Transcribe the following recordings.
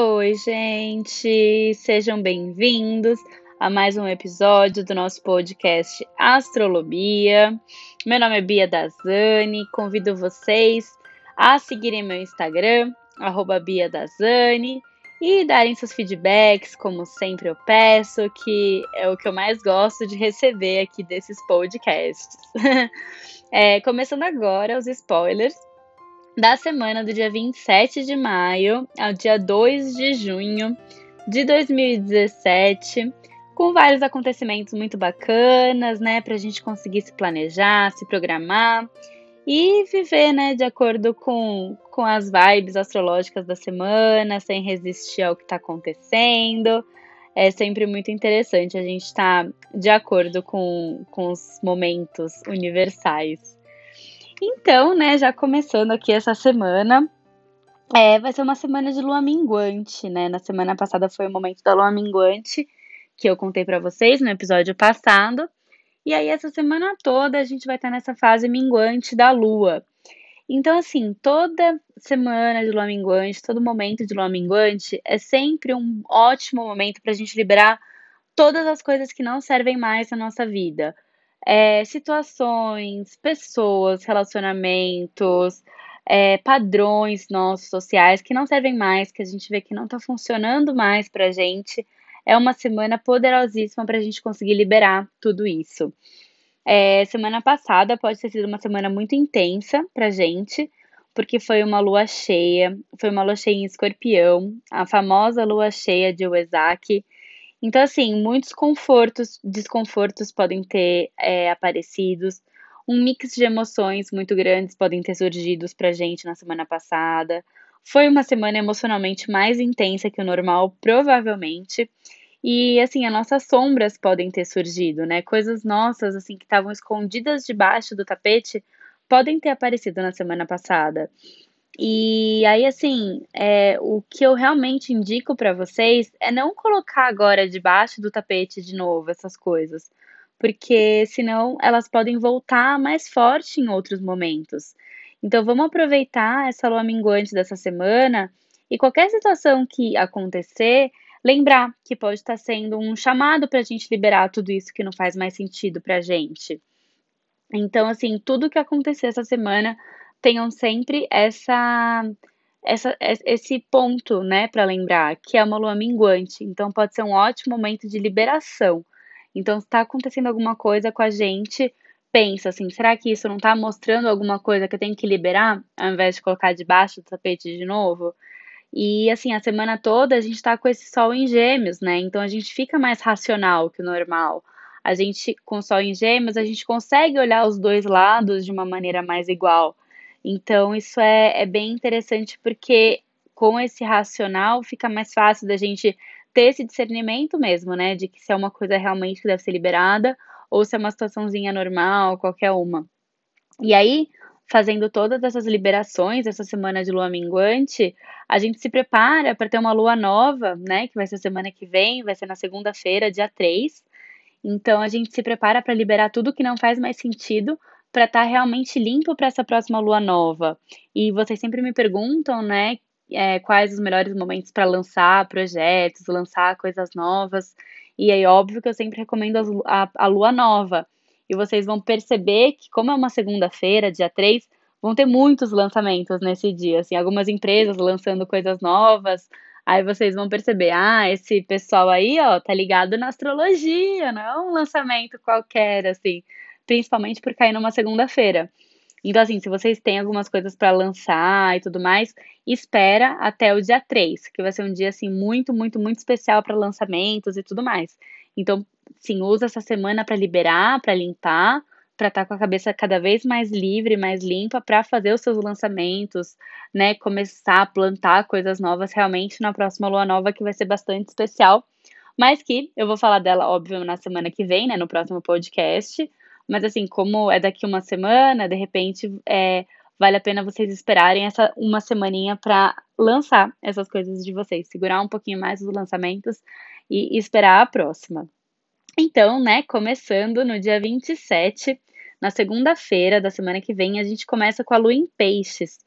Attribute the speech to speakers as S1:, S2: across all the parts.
S1: Oi, gente! Sejam bem-vindos a mais um episódio do nosso podcast Astrolobia. Meu nome é Bia Dazani, convido vocês a seguirem meu Instagram, arroba Bia Dazani, e darem seus feedbacks, como sempre eu peço, que é o que eu mais gosto de receber aqui desses podcasts. é, começando agora os spoilers da semana do dia 27 de maio ao dia 2 de junho de 2017, com vários acontecimentos muito bacanas, né, para a gente conseguir se planejar, se programar e viver, né, de acordo com, com as vibes astrológicas da semana, sem resistir ao que está acontecendo. É sempre muito interessante a gente estar tá de acordo com, com os momentos universais. Então, né, já começando aqui essa semana, é, vai ser uma semana de lua minguante, né? Na semana passada foi o momento da lua minguante, que eu contei para vocês no episódio passado. E aí, essa semana toda, a gente vai estar nessa fase minguante da lua. Então, assim, toda semana de lua minguante, todo momento de lua minguante é sempre um ótimo momento para a gente liberar todas as coisas que não servem mais na nossa vida é, situações, pessoas, relacionamentos, é, padrões nossos sociais que não servem mais, que a gente vê que não está funcionando mais para a gente. É uma semana poderosíssima para a gente conseguir liberar tudo isso. É, semana passada pode ter sido uma semana muito intensa para gente, porque foi uma lua cheia, foi uma lua cheia em escorpião, a famosa lua cheia de Uesaki, então, assim, muitos confortos, desconfortos podem ter é, aparecidos, um mix de emoções muito grandes podem ter surgido pra gente na semana passada. Foi uma semana emocionalmente mais intensa que o normal, provavelmente. E assim, as nossas sombras podem ter surgido, né? Coisas nossas assim que estavam escondidas debaixo do tapete podem ter aparecido na semana passada. E aí, assim, é, o que eu realmente indico para vocês é não colocar agora debaixo do tapete de novo essas coisas, porque senão elas podem voltar mais forte em outros momentos. Então, vamos aproveitar essa lua minguante dessa semana e qualquer situação que acontecer, lembrar que pode estar sendo um chamado para a gente liberar tudo isso que não faz mais sentido para a gente. Então, assim, tudo que acontecer essa semana tenham sempre essa, essa esse ponto, né, para lembrar que é uma lua minguante. Então pode ser um ótimo momento de liberação. Então, se está acontecendo alguma coisa com a gente, pensa assim, será que isso não está mostrando alguma coisa que eu tenho que liberar, ao invés de colocar debaixo do tapete de novo? E assim, a semana toda a gente está com esse sol em gêmeos, né? Então a gente fica mais racional que o normal. A gente, com o sol em gêmeos, a gente consegue olhar os dois lados de uma maneira mais igual. Então, isso é, é bem interessante porque com esse racional fica mais fácil da gente ter esse discernimento mesmo, né? De que se é uma coisa realmente que deve ser liberada ou se é uma situaçãozinha normal, qualquer uma. E aí, fazendo todas essas liberações, essa semana de lua minguante, a gente se prepara para ter uma lua nova, né? Que vai ser semana que vem, vai ser na segunda-feira, dia 3. Então, a gente se prepara para liberar tudo que não faz mais sentido para estar tá realmente limpo para essa próxima lua nova. E vocês sempre me perguntam, né, é, quais os melhores momentos para lançar projetos, lançar coisas novas. E aí, óbvio que eu sempre recomendo a, a lua nova. E vocês vão perceber que, como é uma segunda-feira, dia 3, vão ter muitos lançamentos nesse dia. Assim, algumas empresas lançando coisas novas. Aí vocês vão perceber, ah, esse pessoal aí, ó, tá ligado na astrologia, não é um lançamento qualquer, assim principalmente por cair numa segunda-feira. Então, assim, se vocês têm algumas coisas para lançar e tudo mais, espera até o dia 3, que vai ser um dia, assim, muito, muito, muito especial para lançamentos e tudo mais. Então, sim, usa essa semana para liberar, para limpar, para estar tá com a cabeça cada vez mais livre, mais limpa, para fazer os seus lançamentos, né? Começar a plantar coisas novas realmente na próxima lua nova, que vai ser bastante especial. Mas que eu vou falar dela, óbvio, na semana que vem, né? No próximo podcast. Mas assim, como é daqui uma semana, de repente é, vale a pena vocês esperarem essa uma semaninha para lançar essas coisas de vocês, segurar um pouquinho mais os lançamentos e esperar a próxima. Então, né, começando no dia 27, na segunda-feira da semana que vem, a gente começa com a lua em peixes.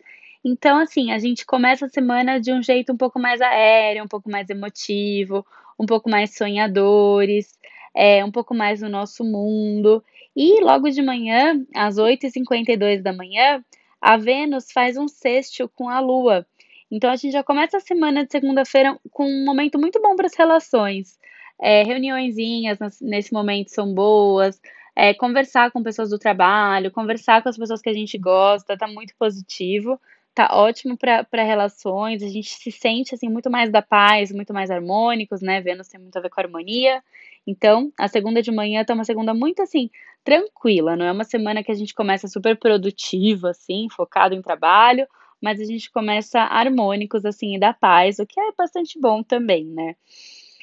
S1: Então, assim, a gente começa a semana de um jeito um pouco mais aéreo, um pouco mais emotivo, um pouco mais sonhadores, é, um pouco mais no nosso mundo. E logo de manhã, às 8h52 da manhã, a Vênus faz um sexto com a Lua. Então a gente já começa a semana de segunda-feira com um momento muito bom para as relações. É, reuniõezinhas nesse momento são boas, é, conversar com pessoas do trabalho, conversar com as pessoas que a gente gosta, tá muito positivo, tá ótimo para relações, a gente se sente assim muito mais da paz, muito mais harmônicos, né? Vênus tem muito a ver com harmonia. Então, a segunda de manhã tá uma segunda muito assim, tranquila, não é uma semana que a gente começa super produtiva, assim, focado em trabalho, mas a gente começa harmônicos, assim, e da paz, o que é bastante bom também, né?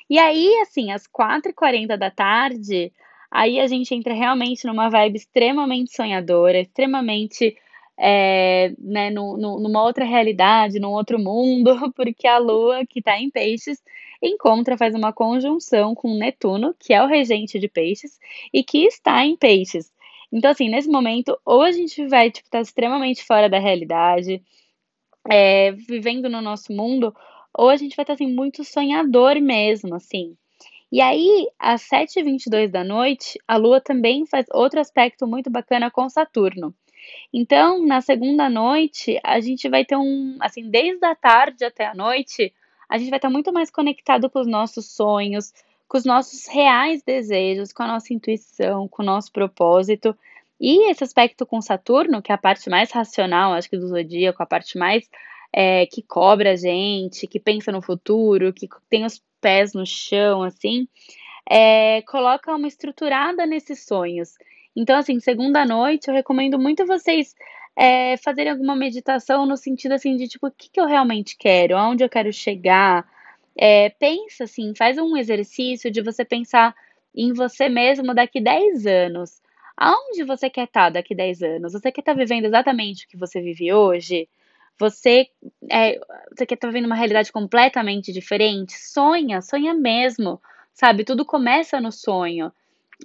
S1: E aí, assim, às 4h40 da tarde, aí a gente entra realmente numa vibe extremamente sonhadora, extremamente é, né, no, no, numa outra realidade, num outro mundo, porque a Lua, que está em peixes, encontra, faz uma conjunção com Netuno, que é o regente de peixes, e que está em peixes. Então, assim, nesse momento, ou a gente vai, tipo, estar tá extremamente fora da realidade, é, vivendo no nosso mundo, ou a gente vai estar, tá, assim, muito sonhador mesmo, assim. E aí, às 7h22 da noite, a Lua também faz outro aspecto muito bacana com Saturno. Então, na segunda noite, a gente vai ter um, assim, desde a tarde até a noite, a gente vai estar muito mais conectado com os nossos sonhos, com os nossos reais desejos, com a nossa intuição, com o nosso propósito. E esse aspecto com Saturno, que é a parte mais racional, acho que do zodíaco, a parte mais é, que cobra a gente, que pensa no futuro, que tem os pés no chão, assim, é, coloca uma estruturada nesses sonhos. Então, assim, segunda noite, eu recomendo muito vocês é, fazerem alguma meditação no sentido assim de tipo, o que, que eu realmente quero, aonde eu quero chegar. É, pensa assim, faz um exercício de você pensar em você mesmo daqui 10 anos. Aonde você quer estar daqui 10 anos? Você quer estar vivendo exatamente o que você vive hoje? Você, é, você quer estar vivendo uma realidade completamente diferente? Sonha, sonha mesmo, sabe? Tudo começa no sonho.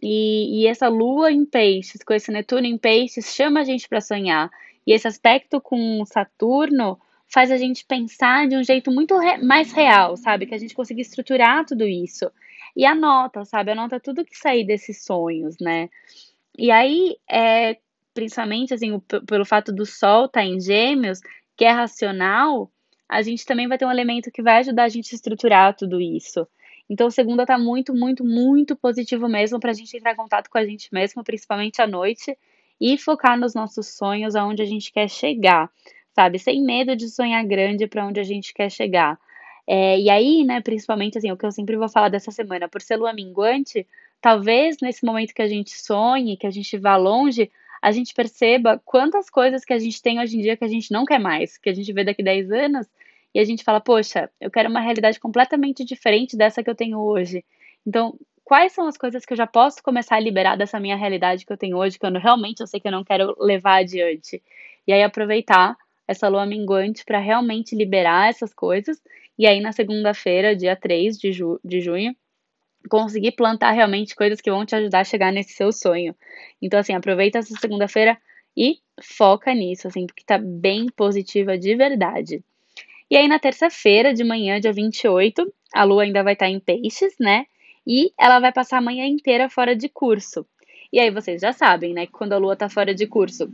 S1: E, e essa lua em peixes, com esse Netuno em peixes, chama a gente para sonhar. E esse aspecto com Saturno faz a gente pensar de um jeito muito re mais real, sabe? Que a gente consiga estruturar tudo isso. E anota, sabe? Anota tudo que sair desses sonhos, né? E aí, é, principalmente, assim, o, pelo fato do Sol estar tá em gêmeos, que é racional, a gente também vai ter um elemento que vai ajudar a gente a estruturar tudo isso. Então, segunda tá muito, muito, muito positivo mesmo para a gente entrar em contato com a gente mesmo, principalmente à noite, e focar nos nossos sonhos, aonde a gente quer chegar, sabe? Sem medo de sonhar grande para onde a gente quer chegar. É, e aí, né, principalmente assim, o que eu sempre vou falar dessa semana, por ser lua minguante, talvez nesse momento que a gente sonhe, que a gente vá longe, a gente perceba quantas coisas que a gente tem hoje em dia que a gente não quer mais, que a gente vê daqui 10 anos, e a gente fala, poxa, eu quero uma realidade completamente diferente dessa que eu tenho hoje. Então, quais são as coisas que eu já posso começar a liberar dessa minha realidade que eu tenho hoje, que eu realmente eu sei que eu não quero levar adiante? E aí aproveitar essa lua minguante para realmente liberar essas coisas. E aí na segunda-feira, dia 3 de, ju de junho, conseguir plantar realmente coisas que vão te ajudar a chegar nesse seu sonho. Então, assim, aproveita essa segunda-feira e foca nisso, assim, porque tá bem positiva de verdade. E aí, na terça-feira, de manhã, dia 28, a lua ainda vai estar em peixes, né? E ela vai passar a manhã inteira fora de curso. E aí, vocês já sabem, né? Que quando a lua tá fora de curso,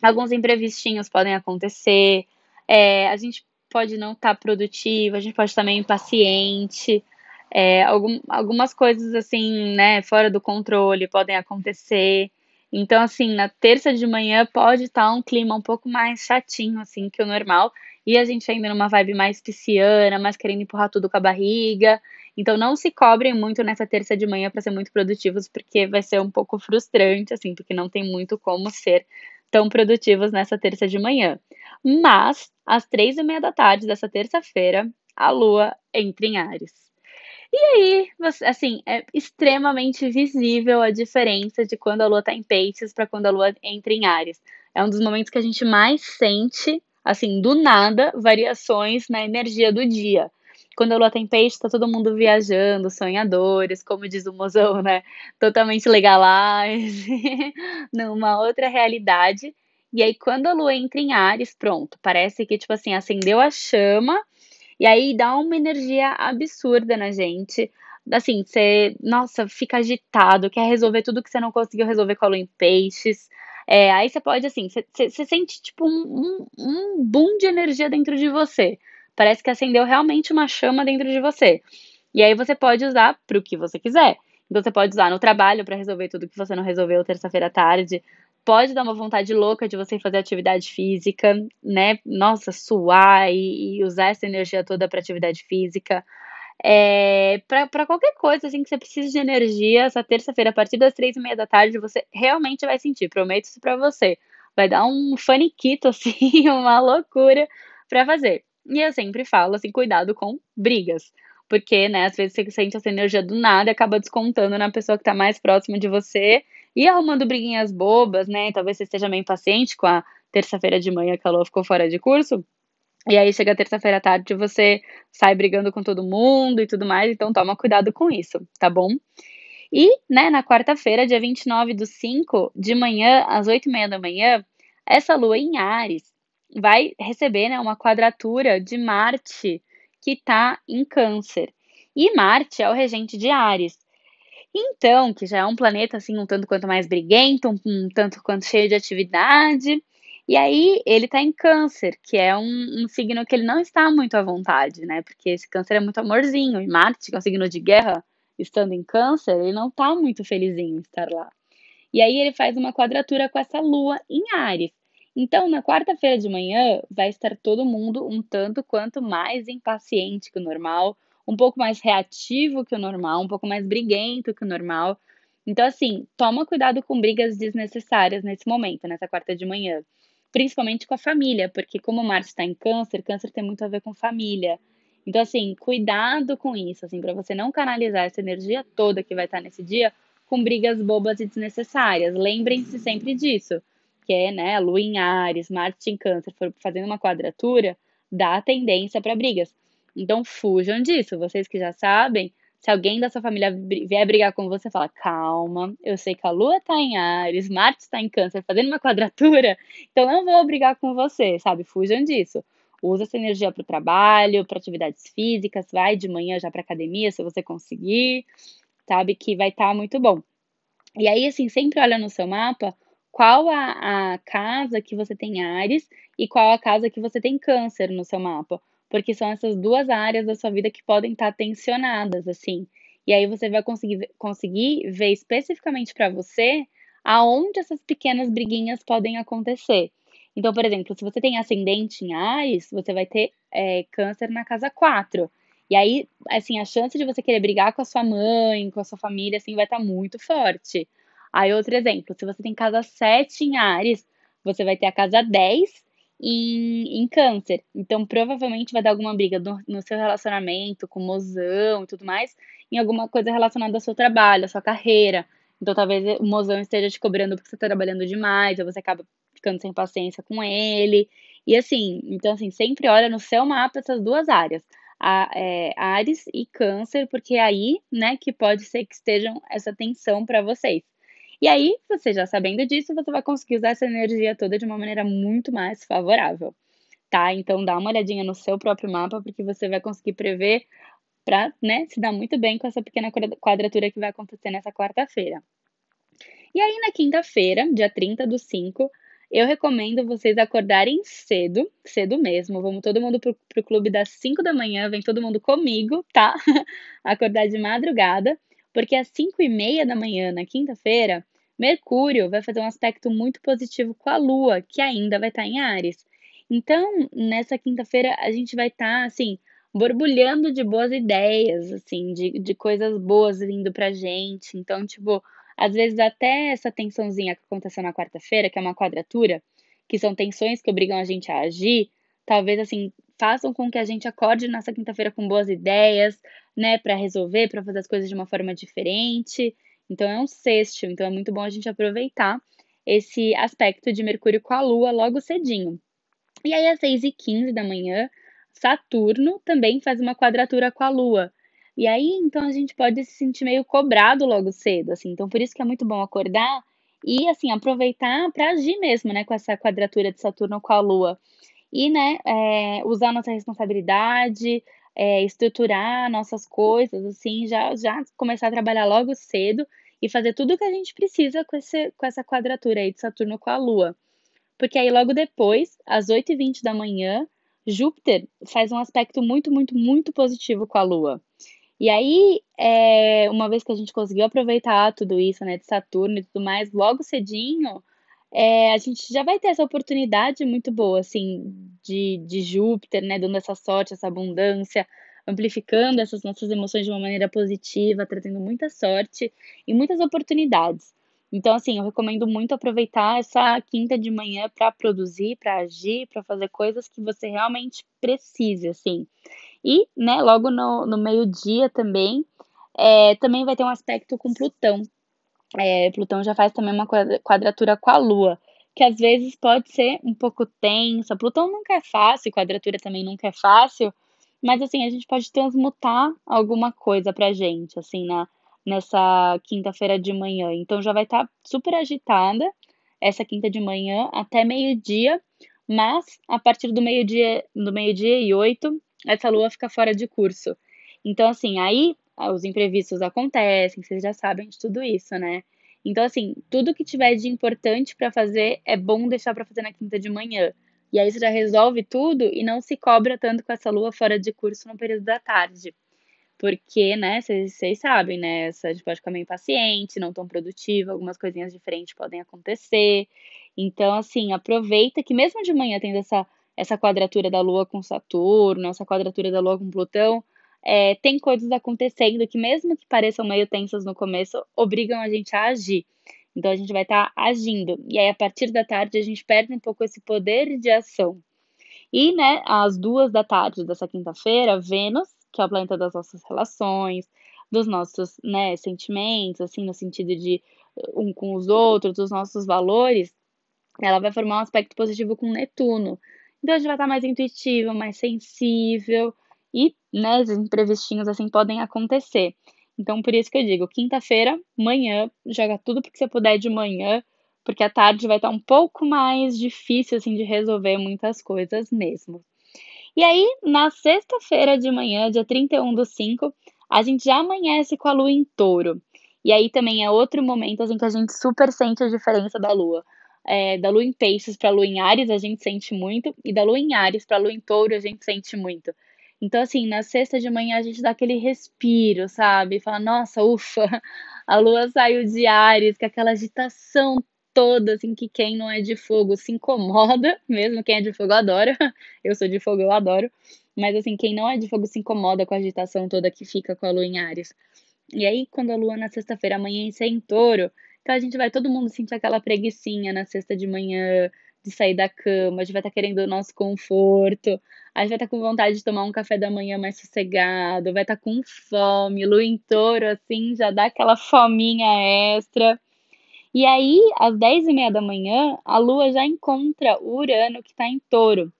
S1: alguns imprevistinhos podem acontecer, é, a gente pode não estar tá produtivo, a gente pode estar meio impaciente, é, algum, algumas coisas assim, né, fora do controle podem acontecer. Então, assim, na terça de manhã pode estar tá um clima um pouco mais chatinho, assim, que o normal e a gente ainda numa vibe mais pisciana, mais querendo empurrar tudo com a barriga. Então não se cobrem muito nessa terça de manhã para ser muito produtivos, porque vai ser um pouco frustrante, assim, porque não tem muito como ser tão produtivos nessa terça de manhã. Mas, às três e meia da tarde dessa terça-feira, a lua entra em Ares. E aí, assim, é extremamente visível a diferença de quando a lua está em peixes para quando a lua entra em Ares. É um dos momentos que a gente mais sente assim, do nada, variações na energia do dia. Quando a lua tem peixe, tá todo mundo viajando, sonhadores, como diz o mozão, né? Totalmente legalize, numa outra realidade. E aí, quando a lua entra em Ares, pronto, parece que, tipo assim, acendeu a chama, e aí dá uma energia absurda na gente. Assim, você, nossa, fica agitado, quer resolver tudo que você não conseguiu resolver com a lua em peixes. É, aí você pode, assim, você, sente, tipo, um, um, um boom de energia dentro de você. Parece que acendeu realmente uma chama dentro de você. E aí você pode usar para o que você quiser. Então você pode usar no trabalho para resolver tudo que você não resolveu terça-feira à tarde. Pode dar uma vontade louca de você fazer atividade física, né? Nossa, suar e, e usar essa energia toda para atividade física. É, para qualquer coisa assim que você precise de energia, essa terça-feira, a partir das três e meia da tarde, você realmente vai sentir. Prometo isso para você. Vai dar um faniquito, assim, uma loucura para fazer. E eu sempre falo assim, cuidado com brigas. Porque, né, às vezes você sente essa energia do nada e acaba descontando na pessoa que tá mais próxima de você e arrumando briguinhas bobas, né? Talvez você esteja meio impaciente com a terça-feira de manhã que a Lua ficou fora de curso. E aí chega terça-feira à tarde você sai brigando com todo mundo e tudo mais, então toma cuidado com isso, tá bom? E, né, na quarta-feira, dia 29 do 5, de manhã, às 8 e meia da manhã, essa lua em Ares vai receber né, uma quadratura de Marte que está em Câncer. E Marte é o regente de Ares. Então, que já é um planeta assim um tanto quanto mais briguento, um tanto quanto cheio de atividade. E aí ele está em Câncer, que é um, um, signo que ele não está muito à vontade, né? Porque esse Câncer é muito amorzinho. E Marte, que é um signo de guerra, estando em Câncer, ele não está muito felizinho em estar lá. E aí ele faz uma quadratura com essa Lua em Ares. Então, na quarta-feira de manhã, vai estar todo mundo um tanto quanto mais impaciente que o normal, um pouco mais reativo que o normal, um pouco mais briguento que o normal. Então, assim, toma cuidado com brigas desnecessárias nesse momento, nessa quarta de manhã. Principalmente com a família, porque como Marte está em câncer, câncer tem muito a ver com família. Então, assim, cuidado com isso, assim, para você não canalizar essa energia toda que vai estar nesse dia com brigas bobas e desnecessárias. Lembrem-se sempre disso que é né, Lua em Ares, Marte em Câncer, fazendo uma quadratura, dá tendência para brigas. Então fujam disso. Vocês que já sabem, se alguém da sua família vier brigar com você, fala: calma, eu sei que a Lua está em Ares, Marte está em Câncer, fazendo uma quadratura, então não vou brigar com você, sabe? Fujam disso. Usa essa energia para o trabalho, para atividades físicas, vai de manhã já para academia, se você conseguir, sabe? Que vai estar tá muito bom. E aí, assim, sempre olha no seu mapa qual a, a casa que você tem Ares e qual a casa que você tem Câncer no seu mapa. Porque são essas duas áreas da sua vida que podem estar tensionadas, assim. E aí você vai conseguir, conseguir ver especificamente para você aonde essas pequenas briguinhas podem acontecer. Então, por exemplo, se você tem ascendente em Ares, você vai ter é, câncer na casa 4. E aí, assim, a chance de você querer brigar com a sua mãe, com a sua família, assim, vai estar muito forte. Aí, outro exemplo, se você tem casa 7 em Ares, você vai ter a casa 10 em, em Câncer. Então, provavelmente vai dar alguma briga no, no seu relacionamento, com o mozão e tudo mais, em alguma coisa relacionada ao seu trabalho, à sua carreira. Então, talvez o mozão esteja te cobrando porque você está trabalhando demais, ou você acaba ficando sem paciência com ele. E assim, então assim, sempre olha no seu mapa essas duas áreas. A, é, Ares e Câncer, porque é aí, né, que pode ser que estejam essa tensão para vocês. E aí, você já sabendo disso, você vai conseguir usar essa energia toda de uma maneira muito mais favorável, tá? Então, dá uma olhadinha no seu próprio mapa, porque você vai conseguir prever para né, se dar muito bem com essa pequena quadratura que vai acontecer nessa quarta-feira. E aí, na quinta-feira, dia 30 do 5, eu recomendo vocês acordarem cedo, cedo mesmo. Vamos todo mundo pro, pro clube das 5 da manhã, vem todo mundo comigo, tá? Acordar de madrugada porque às 5 e meia da manhã, na quinta-feira, Mercúrio vai fazer um aspecto muito positivo com a Lua, que ainda vai estar em Ares. Então, nessa quinta-feira, a gente vai estar, assim, borbulhando de boas ideias, assim, de, de coisas boas vindo pra gente. Então, tipo, às vezes até essa tensãozinha que aconteceu na quarta-feira, que é uma quadratura, que são tensões que obrigam a gente a agir, talvez, assim, façam com que a gente acorde nessa quinta-feira com boas ideias, né, para resolver, para fazer as coisas de uma forma diferente. Então é um sexto, então é muito bom a gente aproveitar esse aspecto de Mercúrio com a Lua logo cedinho. E aí, às 6 e 15 da manhã, Saturno também faz uma quadratura com a Lua. E aí, então, a gente pode se sentir meio cobrado logo cedo, assim. Então, por isso que é muito bom acordar e assim aproveitar para agir mesmo, né, com essa quadratura de Saturno com a Lua e, né, é, usar nossa responsabilidade, é, estruturar nossas coisas, assim, já já começar a trabalhar logo cedo e fazer tudo o que a gente precisa com, esse, com essa quadratura aí de Saturno com a Lua. Porque aí logo depois, às 8h20 da manhã, Júpiter faz um aspecto muito, muito, muito positivo com a Lua. E aí, é, uma vez que a gente conseguiu aproveitar tudo isso, né, de Saturno e tudo mais, logo cedinho, é, a gente já vai ter essa oportunidade muito boa, assim, de, de Júpiter, né, dando essa sorte, essa abundância, amplificando essas nossas emoções de uma maneira positiva, trazendo muita sorte e muitas oportunidades. Então, assim, eu recomendo muito aproveitar essa quinta de manhã para produzir, para agir, para fazer coisas que você realmente precise, assim. E, né, logo no, no meio-dia também, é, também vai ter um aspecto com Plutão. É, Plutão já faz também uma quadratura com a Lua, que às vezes pode ser um pouco tensa. Plutão nunca é fácil, quadratura também nunca é fácil, mas assim, a gente pode transmutar alguma coisa pra gente, assim, na, nessa quinta-feira de manhã. Então já vai estar tá super agitada essa quinta de manhã até meio-dia, mas a partir do meio-dia, do meio-dia e oito, essa lua fica fora de curso. Então, assim, aí os imprevistos acontecem, vocês já sabem de tudo isso, né? Então, assim, tudo que tiver de importante para fazer é bom deixar para fazer na quinta de manhã. E aí você já resolve tudo e não se cobra tanto com essa lua fora de curso no período da tarde. Porque, né, vocês sabem, né? A gente pode ficar meio impaciente, não tão produtiva, algumas coisinhas diferentes podem acontecer. Então, assim, aproveita que mesmo de manhã tendo essa, essa quadratura da Lua com Saturno, essa quadratura da Lua com Plutão, é, tem coisas acontecendo que, mesmo que pareçam meio tensas no começo, obrigam a gente a agir. Então, a gente vai estar tá agindo. E aí, a partir da tarde, a gente perde um pouco esse poder de ação. E, né, às duas da tarde dessa quinta-feira, Vênus que é o planeta das nossas relações, dos nossos né, sentimentos, assim, no sentido de uh, um com os outros, dos nossos valores, ela vai formar um aspecto positivo com Netuno. Então a gente vai estar mais intuitivo, mais sensível e, né, os imprevistinhos assim podem acontecer. Então por isso que eu digo, quinta-feira, manhã, joga tudo porque você puder de manhã, porque a tarde vai estar um pouco mais difícil assim de resolver muitas coisas mesmo. E aí, na sexta-feira de manhã, dia 31 do 5, a gente já amanhece com a lua em touro. E aí também é outro momento assim, que a gente super sente a diferença da lua. É, da lua em peixes para lua em ares a gente sente muito, e da lua em ares para lua em touro a gente sente muito. Então, assim, na sexta de manhã a gente dá aquele respiro, sabe? Fala, nossa, ufa, a lua saiu de Ares, com aquela agitação toda, assim, que quem não é de fogo se incomoda, mesmo quem é de fogo adora. Eu sou de fogo, eu adoro. Mas, assim, quem não é de fogo se incomoda com a agitação toda que fica com a lua em Ares. E aí, quando a lua na sexta-feira amanhece em touro, então a gente vai todo mundo sentir aquela preguiçinha na sexta de manhã, de sair da cama, a gente vai estar tá querendo o nosso conforto, a gente vai estar tá com vontade de tomar um café da manhã mais sossegado, vai estar tá com fome, lua em touro, assim, já dá aquela fominha extra. E aí, às 10 e meia da manhã, a Lua já encontra o Urano que está em touro.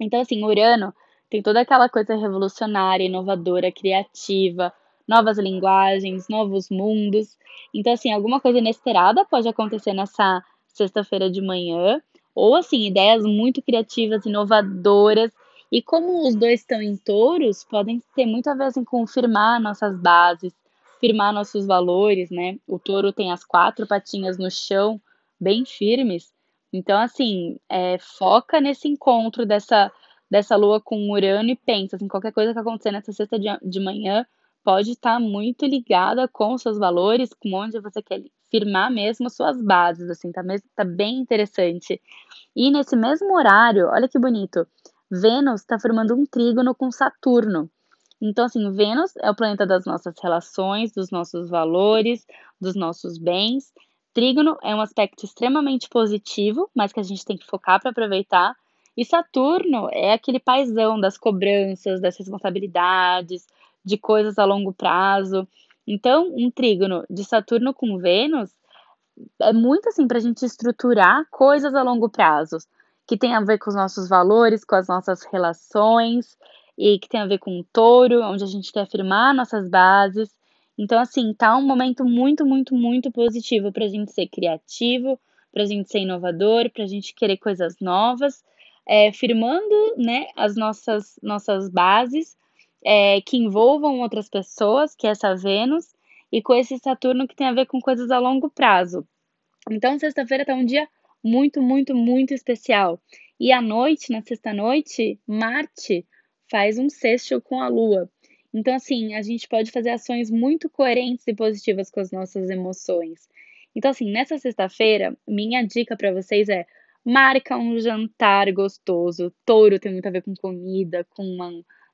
S1: Então, assim, Urano tem toda aquela coisa revolucionária, inovadora, criativa, novas linguagens, novos mundos. Então, assim, alguma coisa inesperada pode acontecer nessa sexta-feira de manhã, ou assim, ideias muito criativas, inovadoras. E como os dois estão em touros, podem ter muito a ver assim, com firmar nossas bases, firmar nossos valores, né? O touro tem as quatro patinhas no chão, bem firmes. Então, assim, é, foca nesse encontro dessa, dessa lua com Urano e pensa, assim, qualquer coisa que acontecer nessa sexta de, de manhã pode estar muito ligada com seus valores, com onde você quer firmar mesmo suas bases, assim, tá, mesmo, tá bem interessante. E nesse mesmo horário, olha que bonito, Vênus está formando um trígono com Saturno. Então, assim, Vênus é o planeta das nossas relações, dos nossos valores, dos nossos bens. Trígono é um aspecto extremamente positivo, mas que a gente tem que focar para aproveitar. E Saturno é aquele paizão das cobranças, das responsabilidades, de coisas a longo prazo. Então, um trígono de Saturno com Vênus é muito assim para a gente estruturar coisas a longo prazo, que tem a ver com os nossos valores, com as nossas relações, e que tem a ver com o touro, onde a gente quer afirmar nossas bases. Então, assim, tá um momento muito, muito, muito positivo para a gente ser criativo, para a gente ser inovador, para a gente querer coisas novas, é, firmando né, as nossas, nossas bases é, que envolvam outras pessoas, que é essa Vênus, e com esse Saturno que tem a ver com coisas a longo prazo. Então, sexta-feira tá um dia muito, muito, muito especial. E à noite, na sexta-noite, Marte faz um sexto com a Lua. Então, assim, a gente pode fazer ações muito coerentes e positivas com as nossas emoções. Então, assim, nessa sexta-feira, minha dica para vocês é marca um jantar gostoso. Touro tem muito a ver com comida, com uma,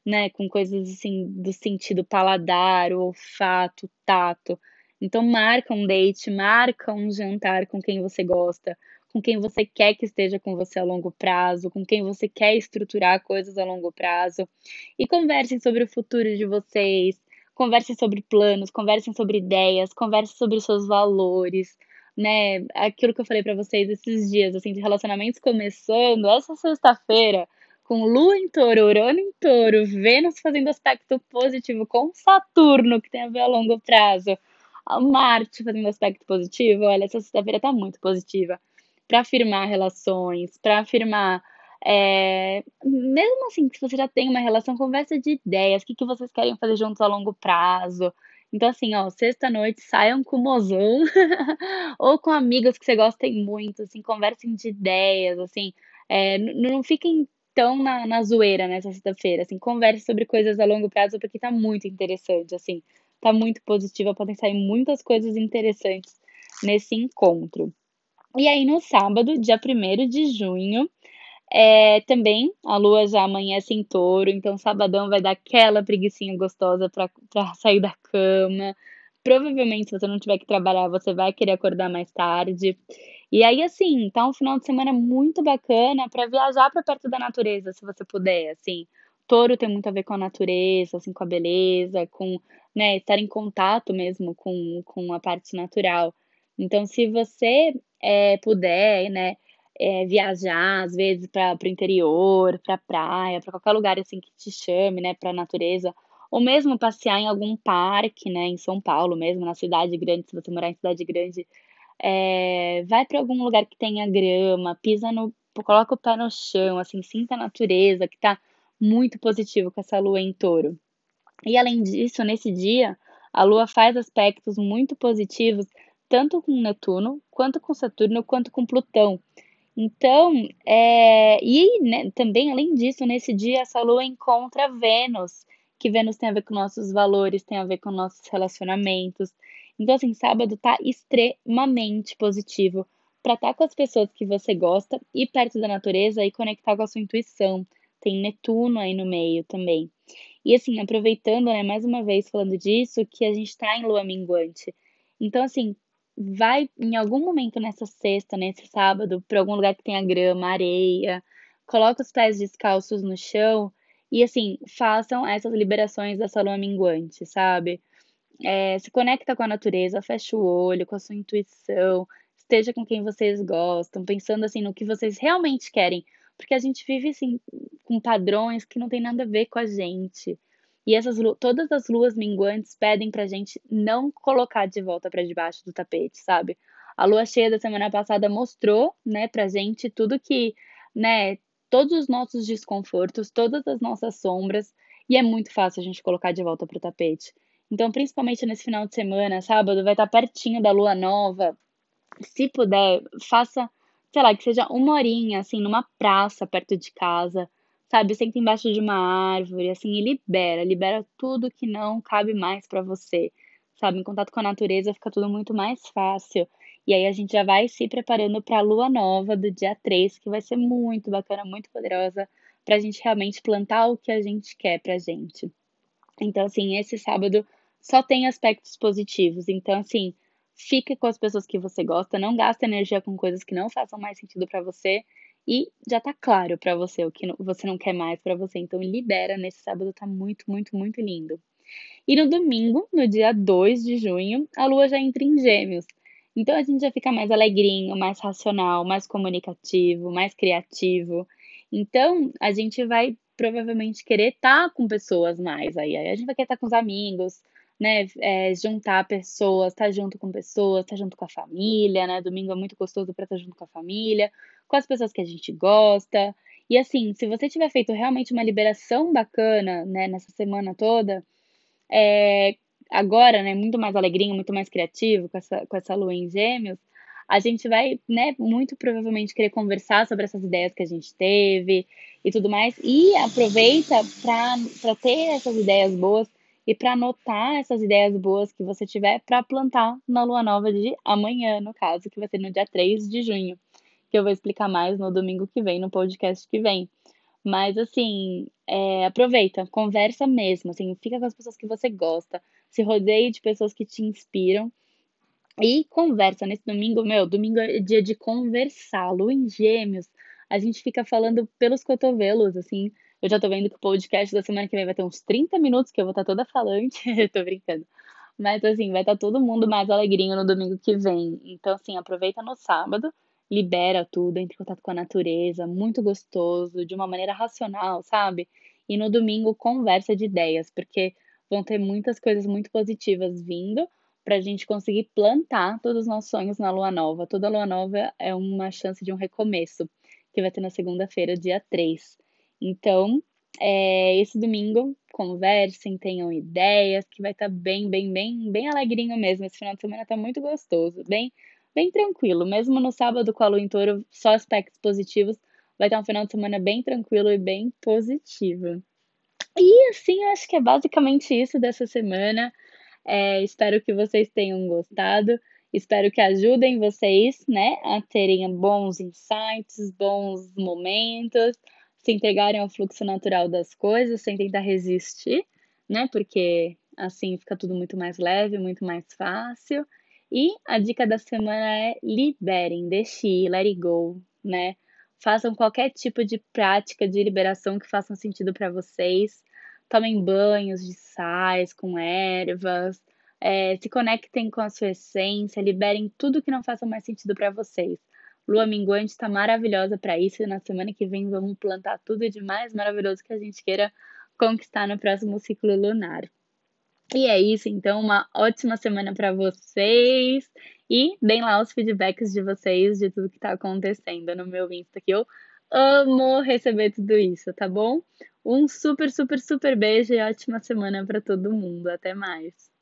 S1: né, com coisas assim do sentido paladar, olfato, tato. Então marca um date, marca um jantar com quem você gosta, com quem você quer que esteja com você a longo prazo, com quem você quer estruturar coisas a longo prazo. E conversem sobre o futuro de vocês, conversem sobre planos, conversem sobre ideias, conversem sobre seus valores, né? Aquilo que eu falei para vocês esses dias, assim, de relacionamentos começando, essa sexta-feira, com Lua em touro, Urano em touro, Vênus fazendo aspecto positivo com Saturno, que tem a ver a longo prazo, a Marte fazendo aspecto positivo, olha, essa sexta-feira tá muito positiva para afirmar relações, para afirmar. É, mesmo assim, se você já tem uma relação, conversa de ideias, o que, que vocês querem fazer juntos a longo prazo. Então, assim, ó, sexta-noite saiam com o mozão ou com amigas que você gostem muito, assim, conversem de ideias, assim, é, não fiquem tão na, na zoeira nessa sexta-feira, assim, converse sobre coisas a longo prazo, porque tá muito interessante, assim, tá muito positiva, podem sair muitas coisas interessantes nesse encontro. E aí, no sábado, dia 1 de junho, é, também a lua já amanhece em touro, então sabadão vai dar aquela preguiçinha gostosa para sair da cama. Provavelmente, se você não tiver que trabalhar, você vai querer acordar mais tarde. E aí, assim, tá um final de semana muito bacana para viajar para perto da natureza, se você puder, assim. Touro tem muito a ver com a natureza, assim, com a beleza, com, né, estar em contato mesmo com, com a parte natural. Então, se você é, puder, né, é, viajar, às vezes, para o interior, para praia, para qualquer lugar assim que te chame, né, para a natureza, ou mesmo passear em algum parque, né, em São Paulo mesmo, na cidade grande, se você morar em cidade grande, é, vai para algum lugar que tenha grama, pisa no, coloca o pé no chão, assim, sinta a natureza, que tá muito positivo com essa lua em touro. E além disso, nesse dia, a lua faz aspectos muito positivos tanto com Netuno, quanto com Saturno, quanto com Plutão. Então, é, e né, também, além disso, nesse dia, essa lua encontra Vênus, que Vênus tem a ver com nossos valores, tem a ver com nossos relacionamentos. Então, assim, sábado tá extremamente positivo para estar tá com as pessoas que você gosta e perto da natureza e conectar com a sua intuição. Tem Netuno aí no meio também. E assim, aproveitando, né, mais uma vez falando disso, que a gente está em lua minguante. Então, assim, vai em algum momento nessa sexta, nesse sábado, para algum lugar que tenha grama, areia, coloca os pés descalços no chão e assim, façam essas liberações dessa lua minguante, sabe? É, se conecta com a natureza, fecha o olho, com a sua intuição, esteja com quem vocês gostam, pensando assim no que vocês realmente querem, porque a gente vive assim com padrões que não tem nada a ver com a gente. E essas todas as luas minguantes pedem pra gente não colocar de volta para debaixo do tapete, sabe? A lua cheia da semana passada mostrou, né, pra gente tudo que, né, todos os nossos desconfortos, todas as nossas sombras, e é muito fácil a gente colocar de volta pro tapete. Então, principalmente nesse final de semana, sábado, vai estar pertinho da lua nova. Se puder, faça, sei lá, que seja uma horinha, assim, numa praça perto de casa sabe? Senta embaixo de uma árvore, assim, e libera, libera tudo que não cabe mais para você, sabe? Em contato com a natureza fica tudo muito mais fácil. E aí a gente já vai se preparando para a lua nova do dia 3, que vai ser muito bacana, muito poderosa, para a gente realmente plantar o que a gente quer pra gente. Então, assim, esse sábado só tem aspectos positivos. Então, assim, fique com as pessoas que você gosta, não gaste energia com coisas que não façam mais sentido para você e já tá claro para você o que você não quer mais para você. Então libera nesse sábado, tá muito, muito, muito lindo. E no domingo, no dia 2 de junho, a lua já entra em Gêmeos. Então a gente já fica mais alegrinho, mais racional, mais comunicativo, mais criativo. Então a gente vai provavelmente querer estar tá com pessoas mais aí. Aí a gente vai querer estar tá com os amigos, né, é, juntar pessoas, estar tá junto com pessoas, estar tá junto com a família, né? Domingo é muito gostoso para estar tá junto com a família, com as pessoas que a gente gosta. E assim, se você tiver feito realmente uma liberação bacana, né, nessa semana toda, é, agora, né, muito mais alegrinho, muito mais criativo com essa, com essa lua em gêmeos, a gente vai, né, muito provavelmente querer conversar sobre essas ideias que a gente teve e tudo mais. E aproveita para ter essas ideias boas e para anotar essas ideias boas que você tiver para plantar na lua nova de amanhã, no caso, que vai ser no dia 3 de junho, que eu vou explicar mais no domingo que vem, no podcast que vem. Mas assim, é, aproveita, conversa mesmo, assim, fica com as pessoas que você gosta, se rodeie de pessoas que te inspiram e conversa nesse domingo, meu, domingo é dia de conversar, lua em gêmeos. A gente fica falando pelos cotovelos, assim. Eu já tô vendo que o podcast da semana que vem vai ter uns 30 minutos, que eu vou estar tá toda falante. tô brincando. Mas, assim, vai estar tá todo mundo mais alegrinho no domingo que vem. Então, assim, aproveita no sábado, libera tudo, entre em contato com a natureza, muito gostoso, de uma maneira racional, sabe? E no domingo, conversa de ideias, porque vão ter muitas coisas muito positivas vindo para a gente conseguir plantar todos os nossos sonhos na lua nova. Toda lua nova é uma chance de um recomeço, que vai ter na segunda-feira, dia 3. Então, é, esse domingo, conversem, tenham ideias, que vai estar tá bem, bem, bem, bem alegrinho mesmo. Esse final de semana está muito gostoso, bem, bem tranquilo. Mesmo no sábado com a lua em touro, só aspectos positivos, vai estar um final de semana bem tranquilo e bem positivo. E assim, eu acho que é basicamente isso dessa semana. É, espero que vocês tenham gostado. Espero que ajudem vocês, né, a terem bons insights, bons momentos, se entregarem ao fluxo natural das coisas sem tentar resistir, né? Porque assim fica tudo muito mais leve, muito mais fácil. E a dica da semana é liberem, deixe ir, let it go, né? Façam qualquer tipo de prática de liberação que faça sentido para vocês tomem banhos de sais com ervas, é, se conectem com a sua essência, liberem tudo que não faça mais sentido para vocês. Lua minguante está maravilhosa para isso e na semana que vem vamos plantar tudo de mais maravilhoso que a gente queira conquistar no próximo ciclo lunar. E é isso, então, uma ótima semana para vocês e deem lá os feedbacks de vocês de tudo que está acontecendo no meu Insta, que eu amo receber tudo isso, tá bom? Um super, super, super beijo e ótima semana para todo mundo. Até mais.